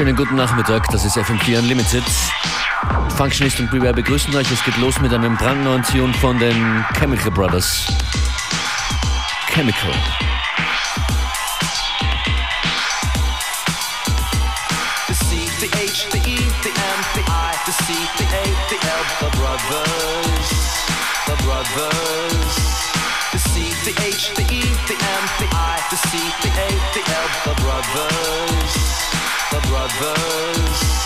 Schönen guten Nachmittag, das ist FM4 Unlimited. Functionist und Beware begrüßen euch. Es geht los mit einem brandneuen Tune von den Chemical Brothers. Chemical. The C, the A, the L, the brothers, the brothers.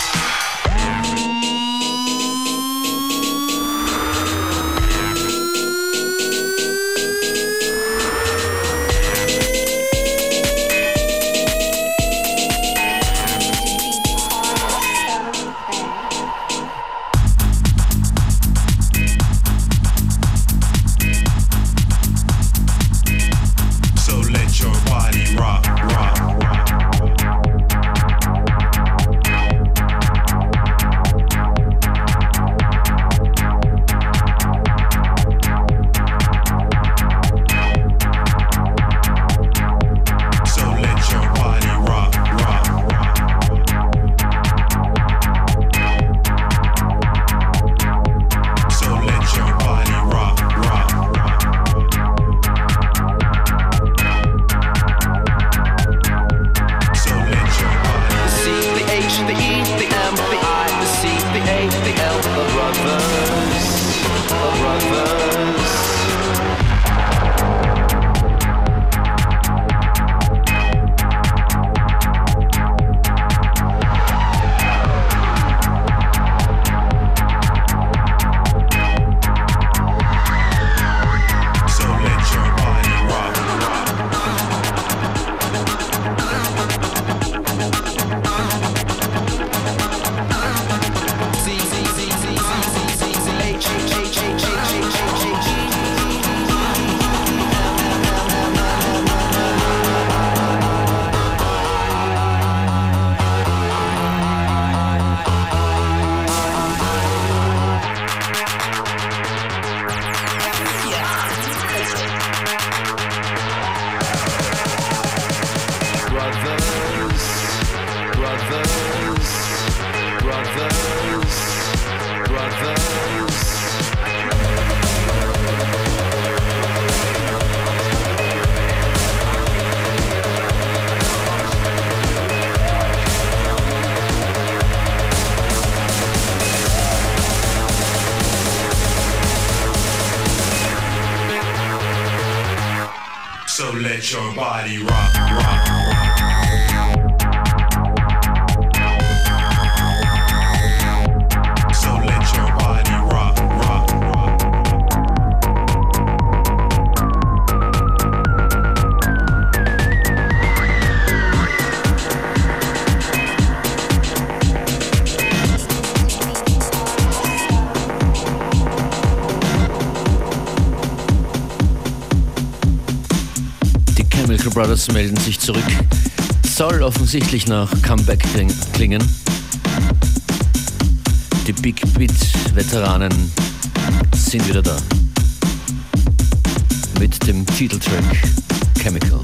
Brothers melden sich zurück. Soll offensichtlich nach Comeback klingen. Die Big Beat-Veteranen sind wieder da. Mit dem Titeltrack Chemical.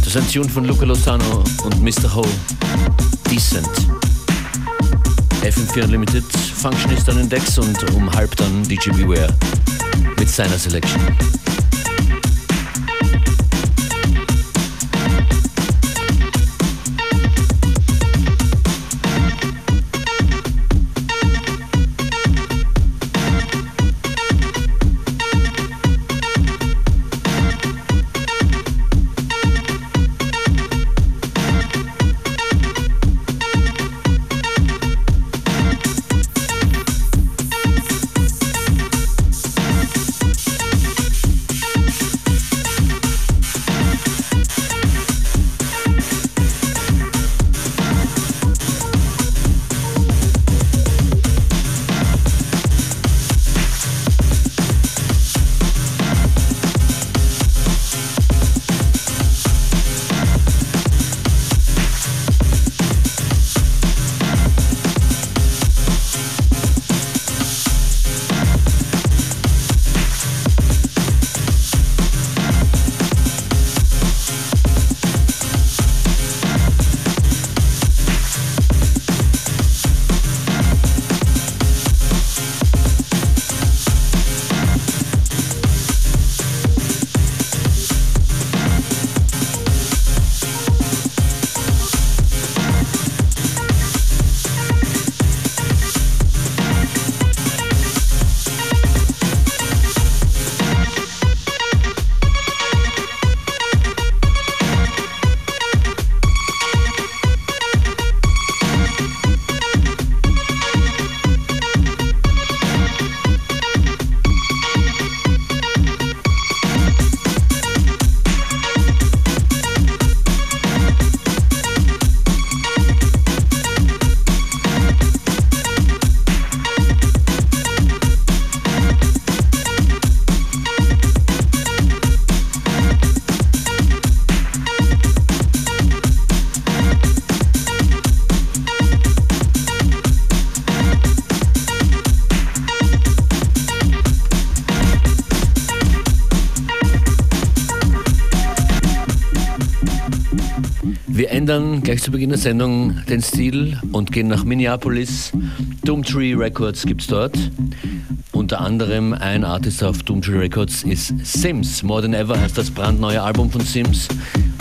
Das ist ein Tune von Luca Lozano und Mr. Ho. Decent. FM4 Unlimited, Functionist an den Decks und um halb dann DJ Beware mit seiner Selection. Gleich zu Beginn der Sendung den Stil und gehen nach Minneapolis. Doomtree Records gibt's dort. Unter anderem ein Artist auf Doomtree Records ist Sims. More Than Ever heißt das brandneue Album von Sims.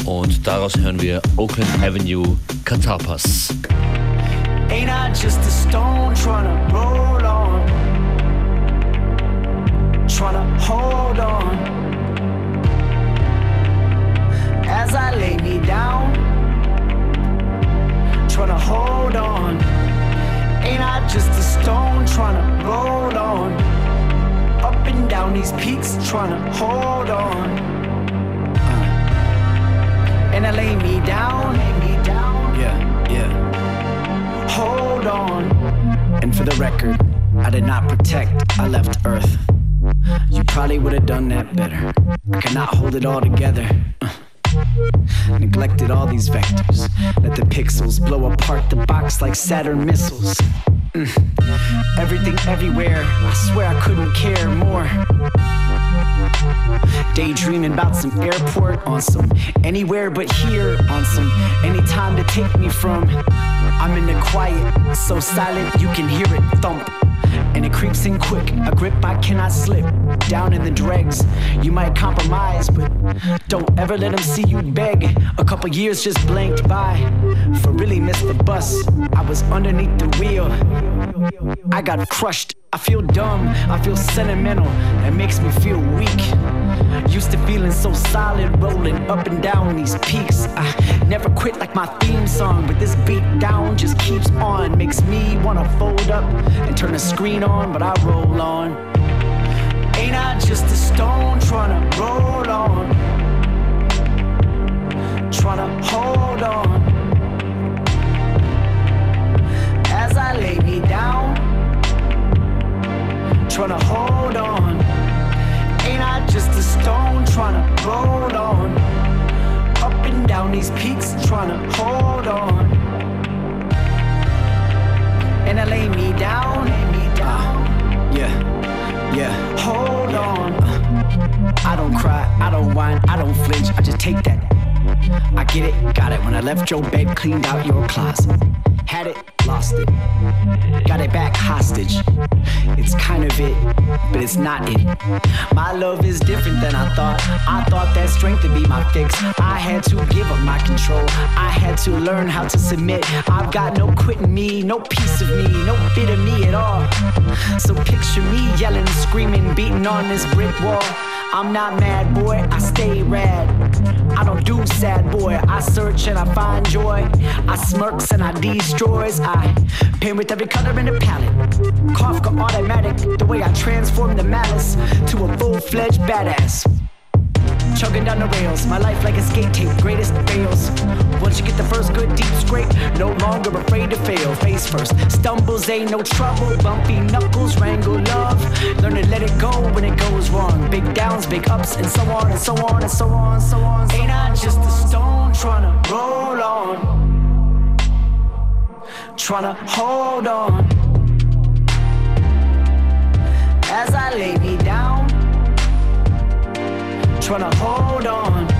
Und daraus hören wir Oakland Avenue Catharpas. Ain't I just a stone trying to roll on? Trying to hold on. As I lay me down, trying to hold on. Ain't I just a stone trying to roll on? Up and down these peaks, trying to hold on. Uh. And I lay me down, lay me down. Yeah, yeah hold on. And for the record, I did not protect, I left Earth. You probably would have done that better. I cannot hold it all together. Uh. Neglected all these vectors. Let the pixels blow apart the box like Saturn missiles. Mm. Everything everywhere. I swear I couldn't care more. Daydreaming about some airport on some anywhere but here on some anytime to take me from. I'm in the quiet, so silent you can hear it thump. And it creeps in quick, a grip I cannot slip. Down in the dregs, you might compromise, but don't ever let them see you beg. A couple years just blanked by, for really missed the bus. I was underneath the wheel, I got crushed I feel dumb, I feel sentimental, that makes me feel weak. Used to feeling so solid, rolling up and down these peaks. I never quit like my theme song, but this beat down just keeps on. Makes me wanna fold up and turn the screen on, but I roll on. Ain't I just a stone trying to roll on? Trying to hold on. As I lay me down trying to these peaks trying to hold on. And I lay me down, lay me down. Uh, yeah, yeah. Hold on. Uh, I don't cry, I don't whine, I don't flinch. I just take that. I get it, got it. When I left your bed, cleaned out your closet. Had it, lost it. Got it back hostage. It's kind of it, but it's not it. My love is different than I thought. I thought that strength would be my fix. I had to give up my control. I had to learn how to submit. I've got no quitting me, no piece of me, no bit of me at all. So picture me yelling, screaming, beating on this brick wall. I'm not mad, boy, I stay rad. I don't do sad, boy. I search and I find joy. I smirks and I destroys. I paint with every color in the palette. Kafka automatic, the way I transform the malice to a full fledged badass chugging down the rails. My life like a skate tape, greatest fails. Once you get the first good deep scrape, no longer afraid to fail. Face first, stumbles ain't no trouble. Bumpy knuckles, wrangle love. Learn to let it go when it goes wrong. Big downs, big ups, and so on and so on and so on, so on. So ain't I just a stone trying to roll on? Trying to hold on. As I lay me down trying to hold on.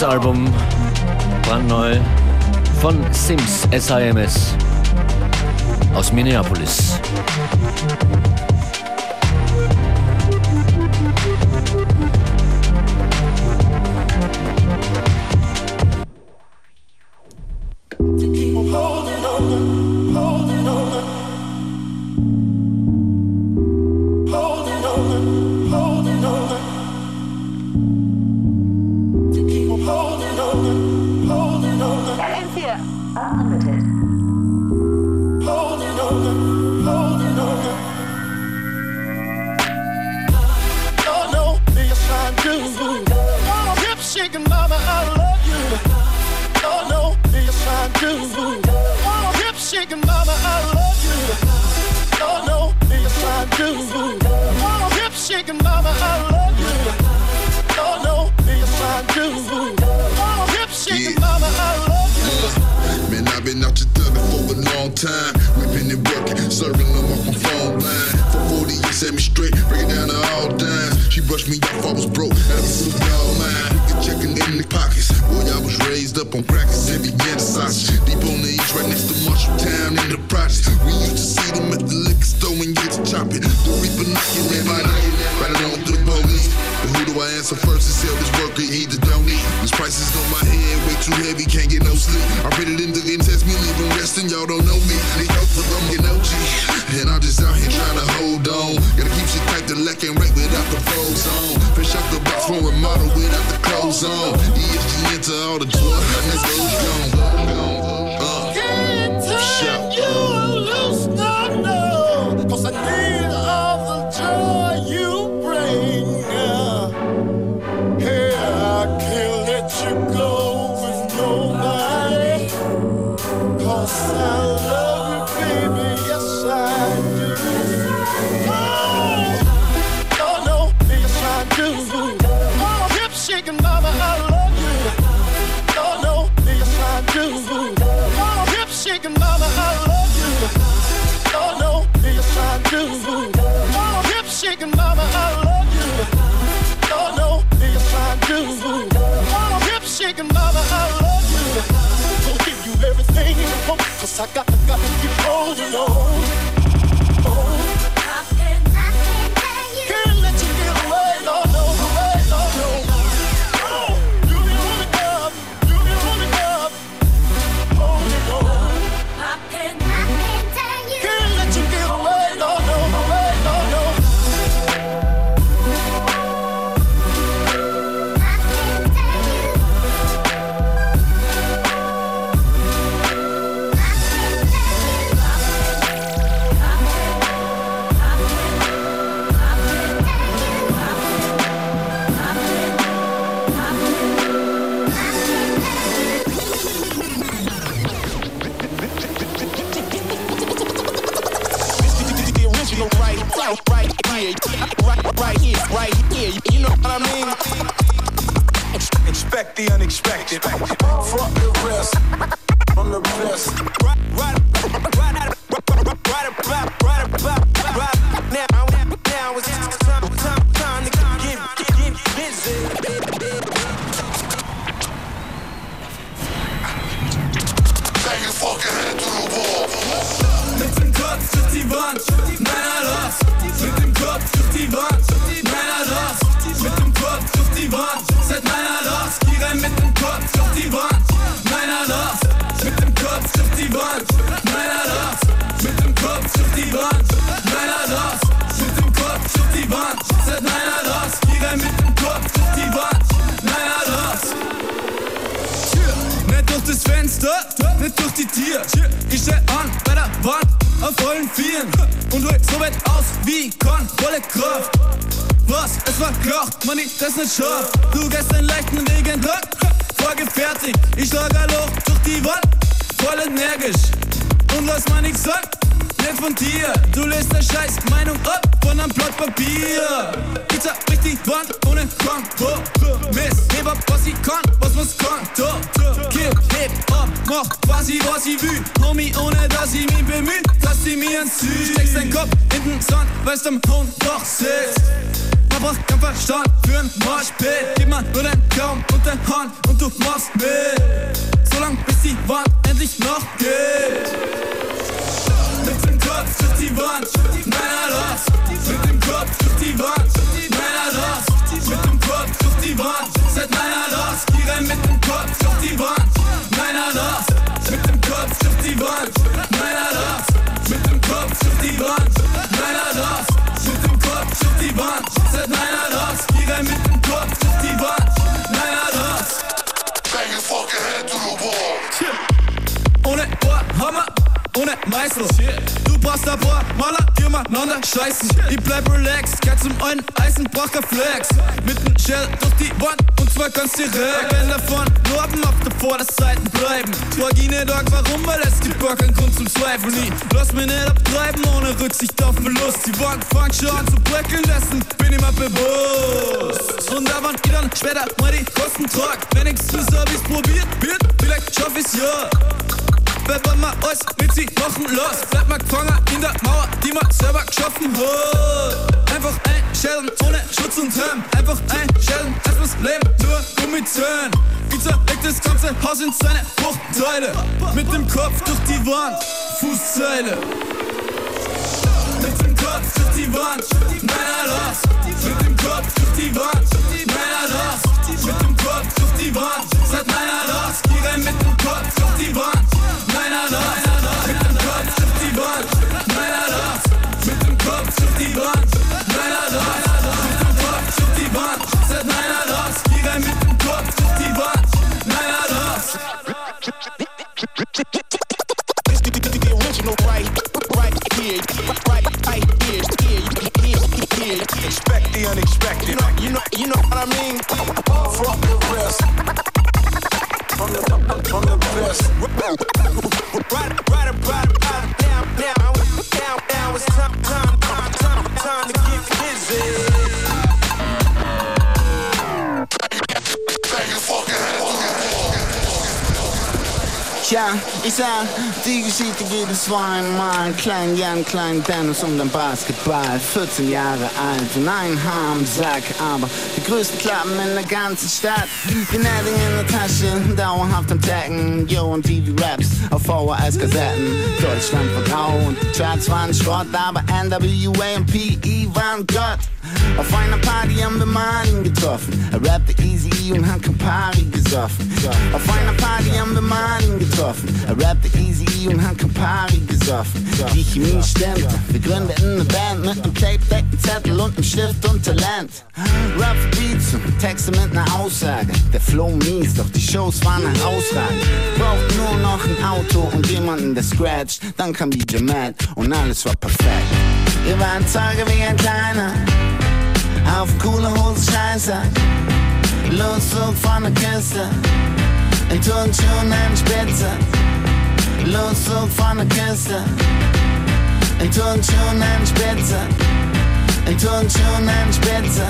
Großartiges Album, brandneu von Sims SIMS aus Minneapolis. Pockets. Boy, I was raised up on crackers and began to sausage. Deep on the east, right next to Marshall Town in the projects. We used to see them at the liquor store and get to chop it. The reaper knocking at my night, right along to the police. But who do I answer first to sell this worker? He the don't eat. These prices on my head way too heavy, can't get no sleep. I read it in the test me, leave resting. Y'all don't know me. They hope for them, get no G. And I'm just out here trying to hold on. Gotta keep shit tight, the lack and right without the pros on. Fish out the box from remodel without the clothes on. ESG into all the drugs, and this goes gone. I got, got to keep holding on. Kompromiss. Heb ab, was ich kann, was man's kann. Do, kill, heb ab, mach quasi, was ich will. Homie, ohne dass ich mich bemühe, dass die mir ins Süd. Steckst dein Kopf in den Sand, weil's am Hohn doch sitzt. Man braucht keinen Verstand für ein Marschpit. Gib mal nur deinen Daumen und dein Hand und du machst mit. Solang bis die Wand endlich noch geht. Mit dem Kopf durch die Wand, Männer los. Mit dem Kopf durch die Wand, Männer los. Mit dem Kopf durch die Wand, Männer los. Die rennen mit dem Kopf durch die Wand, Männer los. Mit dem Kopf durch die Wand, Männer los. Mit dem Kopf durch die Wand, Männer los. Mit dem Kopf durch die Wand, Männer los. Die rennen mit dem Kopf durch die Wand, Männer los. Bang your fucking head to the wall. Ohne Ohrhammer, ohne Meißel. Du brauchst paar Maler, die umeinander scheißen. Ich bleib relaxed, kein zum einen Eisen, brauch kein Flex. Mit dem Shell durch die Wand und zwar ganz direkt. Wenn davon Norden auf der Vorderseite bleiben. Nicht arg, warum, weil es gibt gar keinen Grund zum Zweifeln. Ich lass mich nicht abtreiben, ohne Rücksicht auf Verlust. Die Wand fängt schon an zu bröckeln lassen, bin ich mir bewusst. Und da waren ich dann später mal die Kosten trag. Wenn ich's zu Service probiert wird, vielleicht schaff ich's ja. Wenn man alles mit sich machen los, bleibt man gefangen in der Mauer, die man selber geschaffen hat. Einfach einstellen ohne Schutz und Helm. Einfach einstellen, erstmal Leben nur Gummizellen. Ich zerleg das ganze Haus in seine Bruchteile. Mit dem Kopf durch die Wand, Fußzeile. Mit dem Kopf durch die Wand, meiner los. Mit dem Kopf durch die Wand, ich sag, die Geschichte geht es war einmal. Klein Jan, klein Dennis um den Basketball. 14 Jahre alt und ein Harmsack, aber die größten Klappen in der ganzen Stadt. Genetic in der Tasche, dauerhaft am Tacken. Yo und TV-Raps auf VHS-Kassetten. Deutschland war grau und die Charts waren Schrott, aber NWA und PE waren Gott. Auf einer Party haben wir Martin getroffen. Er rappte Easy und hat Campari gesoffen. Auf einer Party haben wir Martin getroffen. Er rappte Easy und hat Campari gesoffen. Die Chemie stimmte. Wir gründeten eine Band mit einem Tape-Deck, einem Zettel und einem Stift und Talent. Rap Beats und Texte mit einer Aussage. Der Flow mies, doch die Shows waren herausragend. Braucht nur noch ein Auto und jemanden, der scratcht. Dann kam DJ Matt und alles war perfekt. Wir waren Zeuge wie ein Kleiner auf coole Hose Scheiße. Loszug von der Küste, in Turnschuhen und Spitze. Loszug von der Küste, in Turnschuhen und Spitze. In Turnschuhen und Spitze.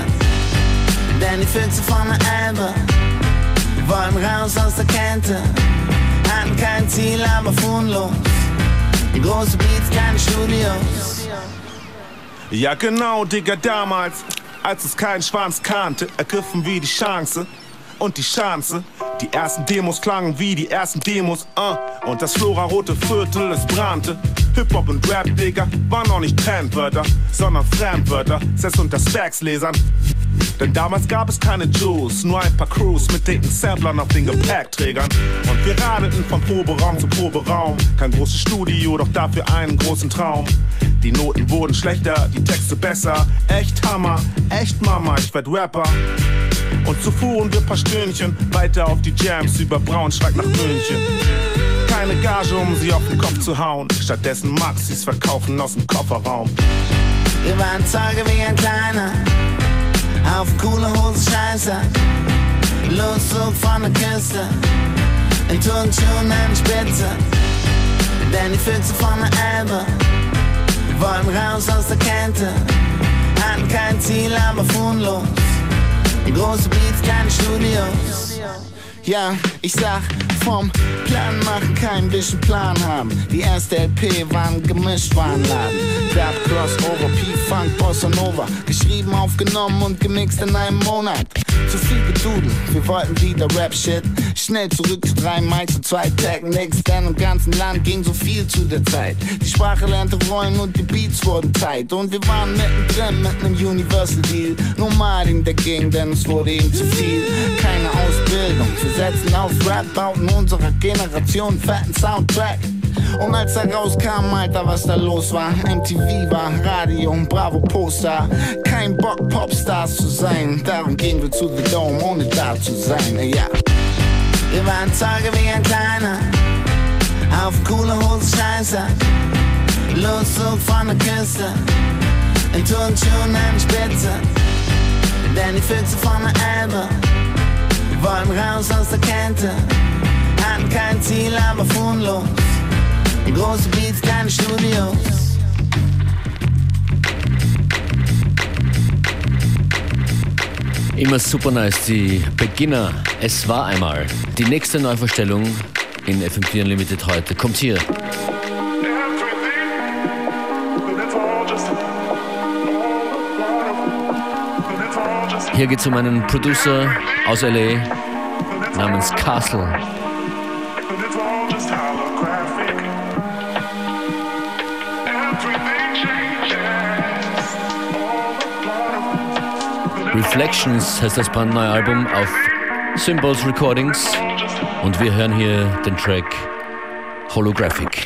Denn die Füchse von der Elbe wollen raus aus der Kälte. Hatten kein Ziel, aber fuhren los. Große Beats, keine Studios. Ja genau, Digga, damals, als es kein Schwanz kannte, ergriffen wir die Chance und die Chance. Die ersten Demos klangen wie die ersten Demos, uh. Und das Flora-rote Viertel, es brannte. Hip-Hop und Rap, Digga, waren noch nicht Trendwörter, sondern Fremdwörter, selbst unter Stacks-Lesern. Denn damals gab es keine Juice, nur ein paar Crews mit dicken Samplern auf den Gepäckträgern. Und wir radeten von Proberaum zu Proberaum. Kein großes Studio, doch dafür einen großen Traum. Die Noten wurden schlechter, die Texte besser. Echt Hammer, echt Mama, ich werd Rapper. Und so fuhren wir paar Stündchen weiter auf die Jams über Braunschweig nach München. Keine Gage, um sie auf den Kopf zu hauen. Stattdessen Maxis verkaufen aus dem Kofferraum. Wir waren Zeuge wie ein Kleiner auf coole Hose Scheiße. Loszug von der Küste in Turnschuhen und Spitze. Denn die Füchse von der Elbe wollen raus aus der Kälte. Hatten kein Ziel, aber fuhren los. Große Beats, keine Studios. Ja, ich sag, vom Plan machen, kein bisschen Plan haben. Die erste LP waren gemischt, Warenladen. Rap, Crossover, P-Funk, Bossa Nova. Geschrieben, aufgenommen und gemixt in einem Monat. Zu viel gedudelt, wir wollten wieder Rap-Shit. Schnell zurück zu drei Mics und zwei Nix, denn im ganzen Land ging so viel zu der Zeit. Die Sprache lernte rollen und die Beats wurden tight. Und wir waren mittendrin mit nem Universal Deal. Nur Martin dagegen, denn es wurde ihm zu viel. Keine Ausbildung, wir setzen auf Rap, bauten unserer Generation fetten Soundtrack. Und als er rauskam, Alter, was da los war. MTV war Radio, Bravo Poster. Kein Bock, Popstars zu sein. Darum gehen wir zu The Dome, ohne da zu sein. Ja. Wir waren Zeuge wie ein Kleiner. Auf coole Hose Scheiße. Loszug von der Küste, in Turnschuhen an Spitze. Denn die Füchse von der Elbe wollen raus aus der Kette. Hatten kein Ziel, aber fuhren los. Die große Beats, keine Studios. Immer super nice, die Beginner. Es war einmal. Die nächste Neuvorstellung in FM4 Unlimited heute kommt hier. Hier geht es um einen Producer aus LA namens Castle. Reflections heißt das brandneue Album auf Symbols Recordings und wir hören hier den Track Holographic.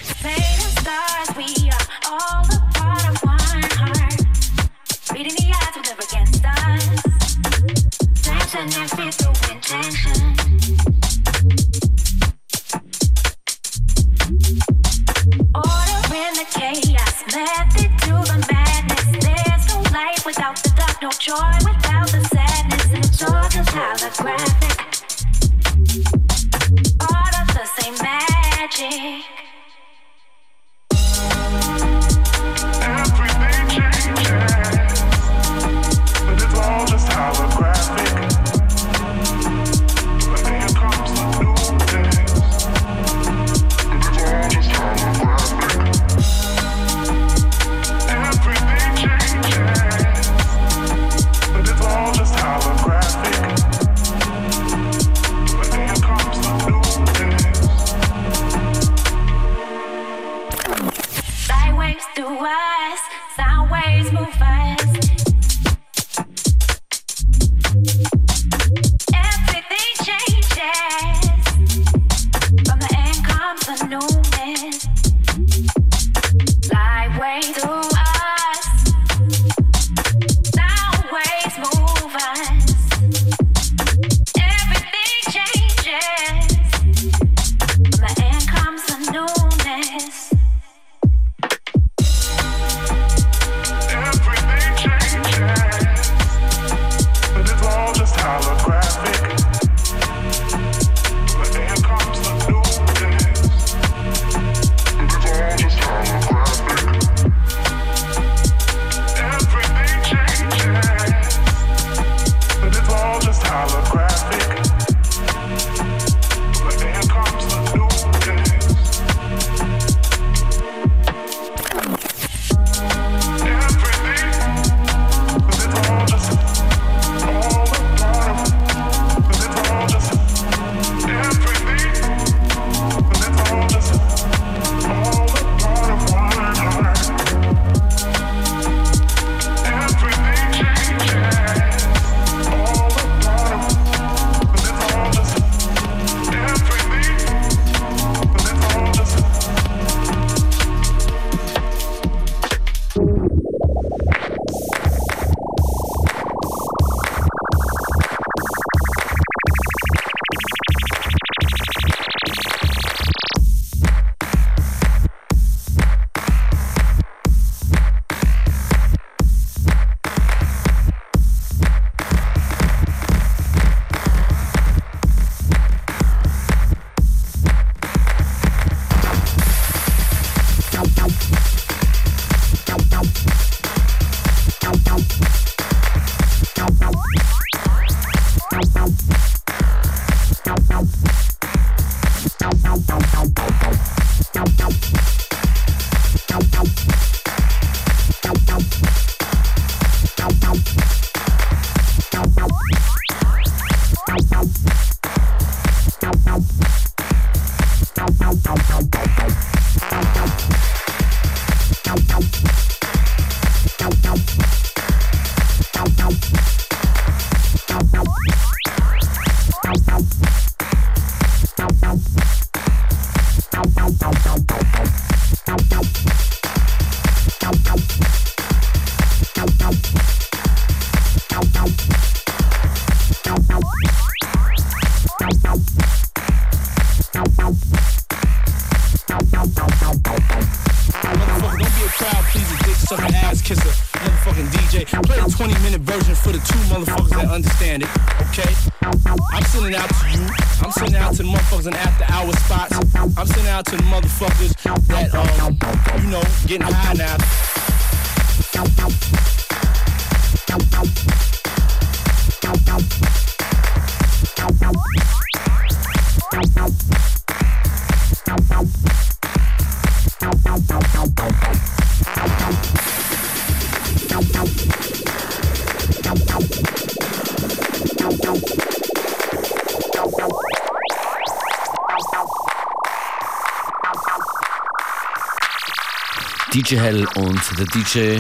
DJ Hell und der DJ.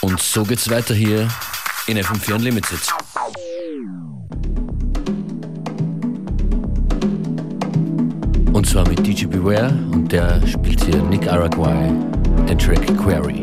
Und so geht's weiter hier in FM4 Unlimited. Und zwar mit DJ Beware und der spielt hier Nick Araguay den Track Query.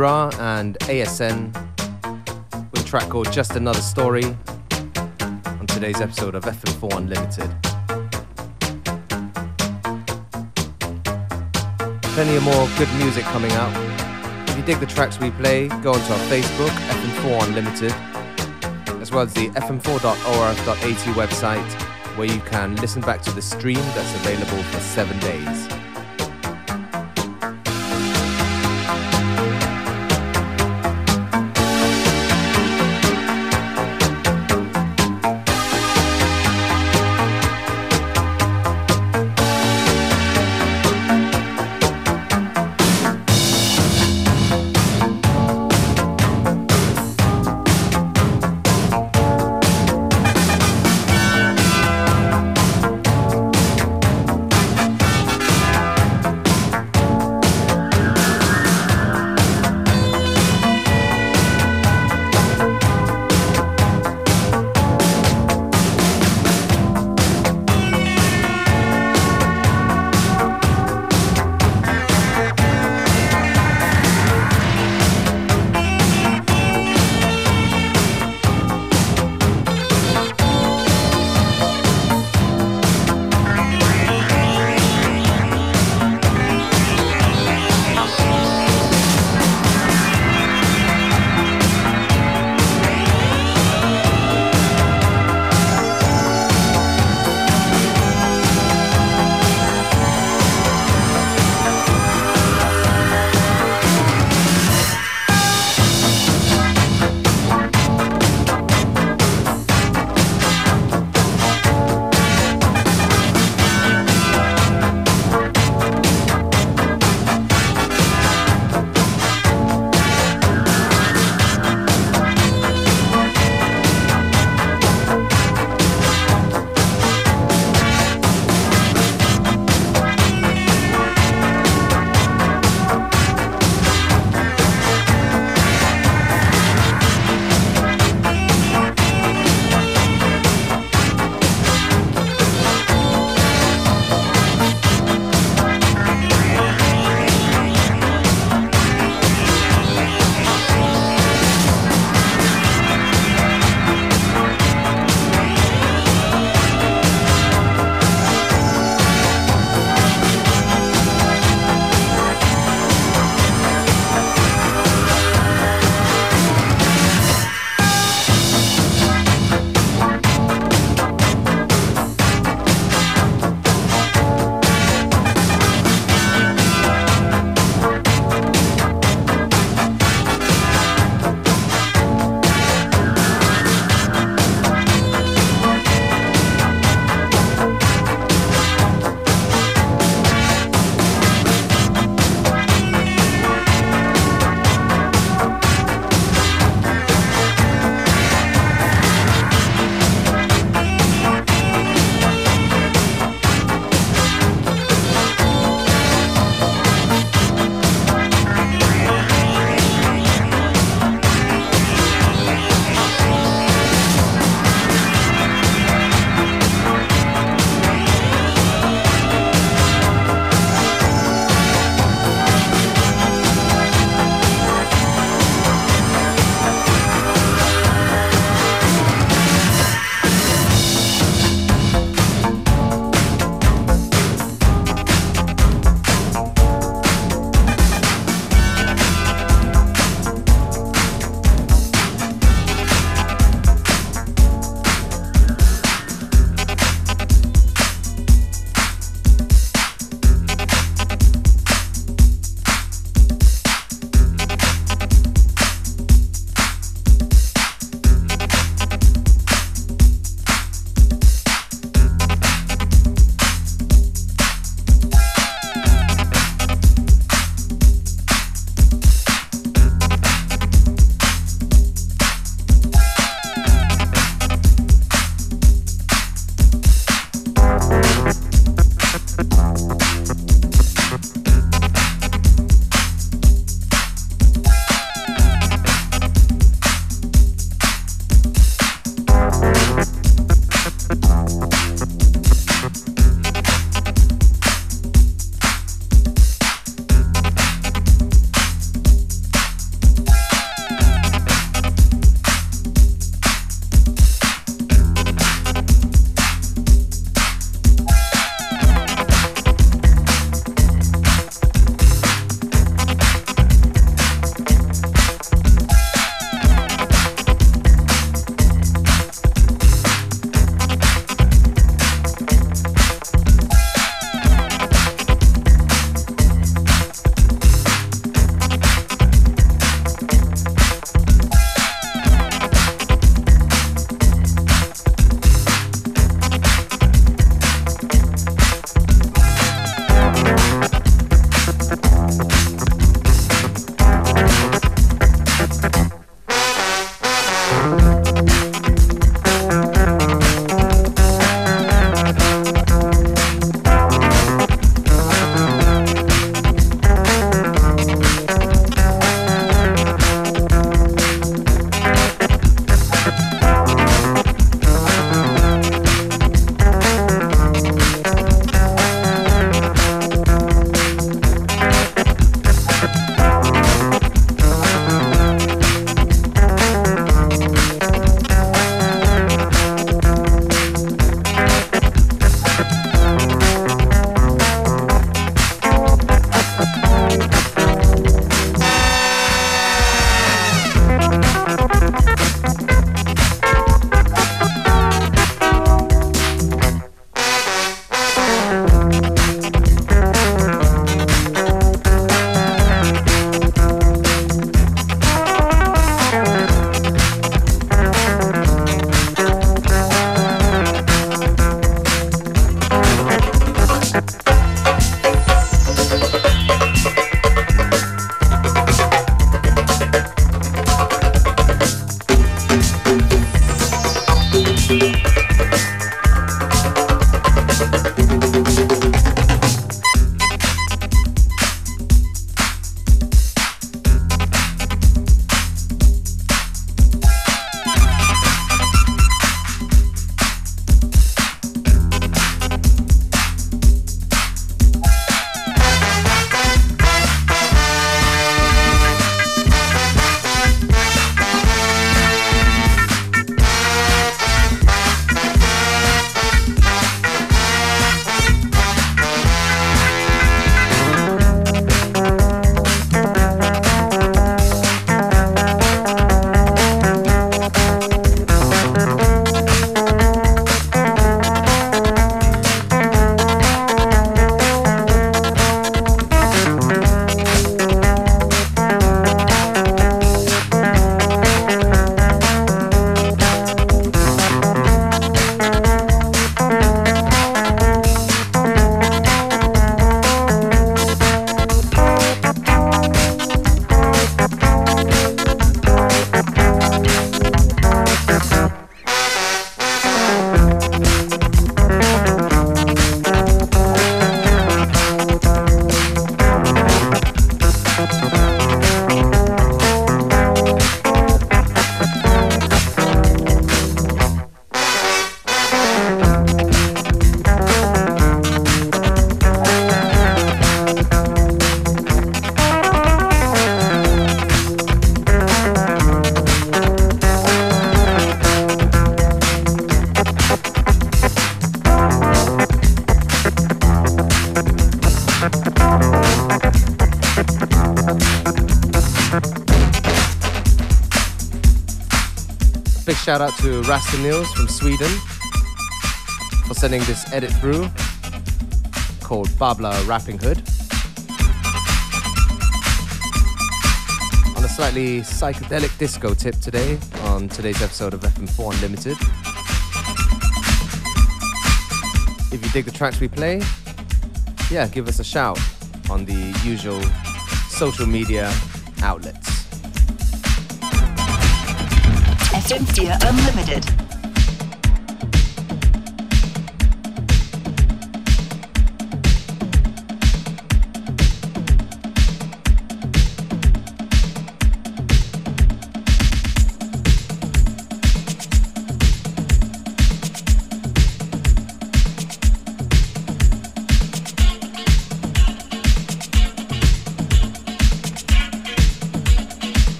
Ra and ASN with a track called Just Another Story on today's episode of FM4 Unlimited. Plenty of more good music coming out. If you dig the tracks we play, go onto our Facebook, FM4 Unlimited, as well as the fm4.orf.at website, where you can listen back to the stream that's available for seven days. Shout out to Rasta Nils from Sweden for sending this edit through called Babla Rapping Hood. On a slightly psychedelic disco tip today on today's episode of FM4 Unlimited. If you dig the tracks we play, yeah, give us a shout on the usual social media outlets. FM4 Unlimited.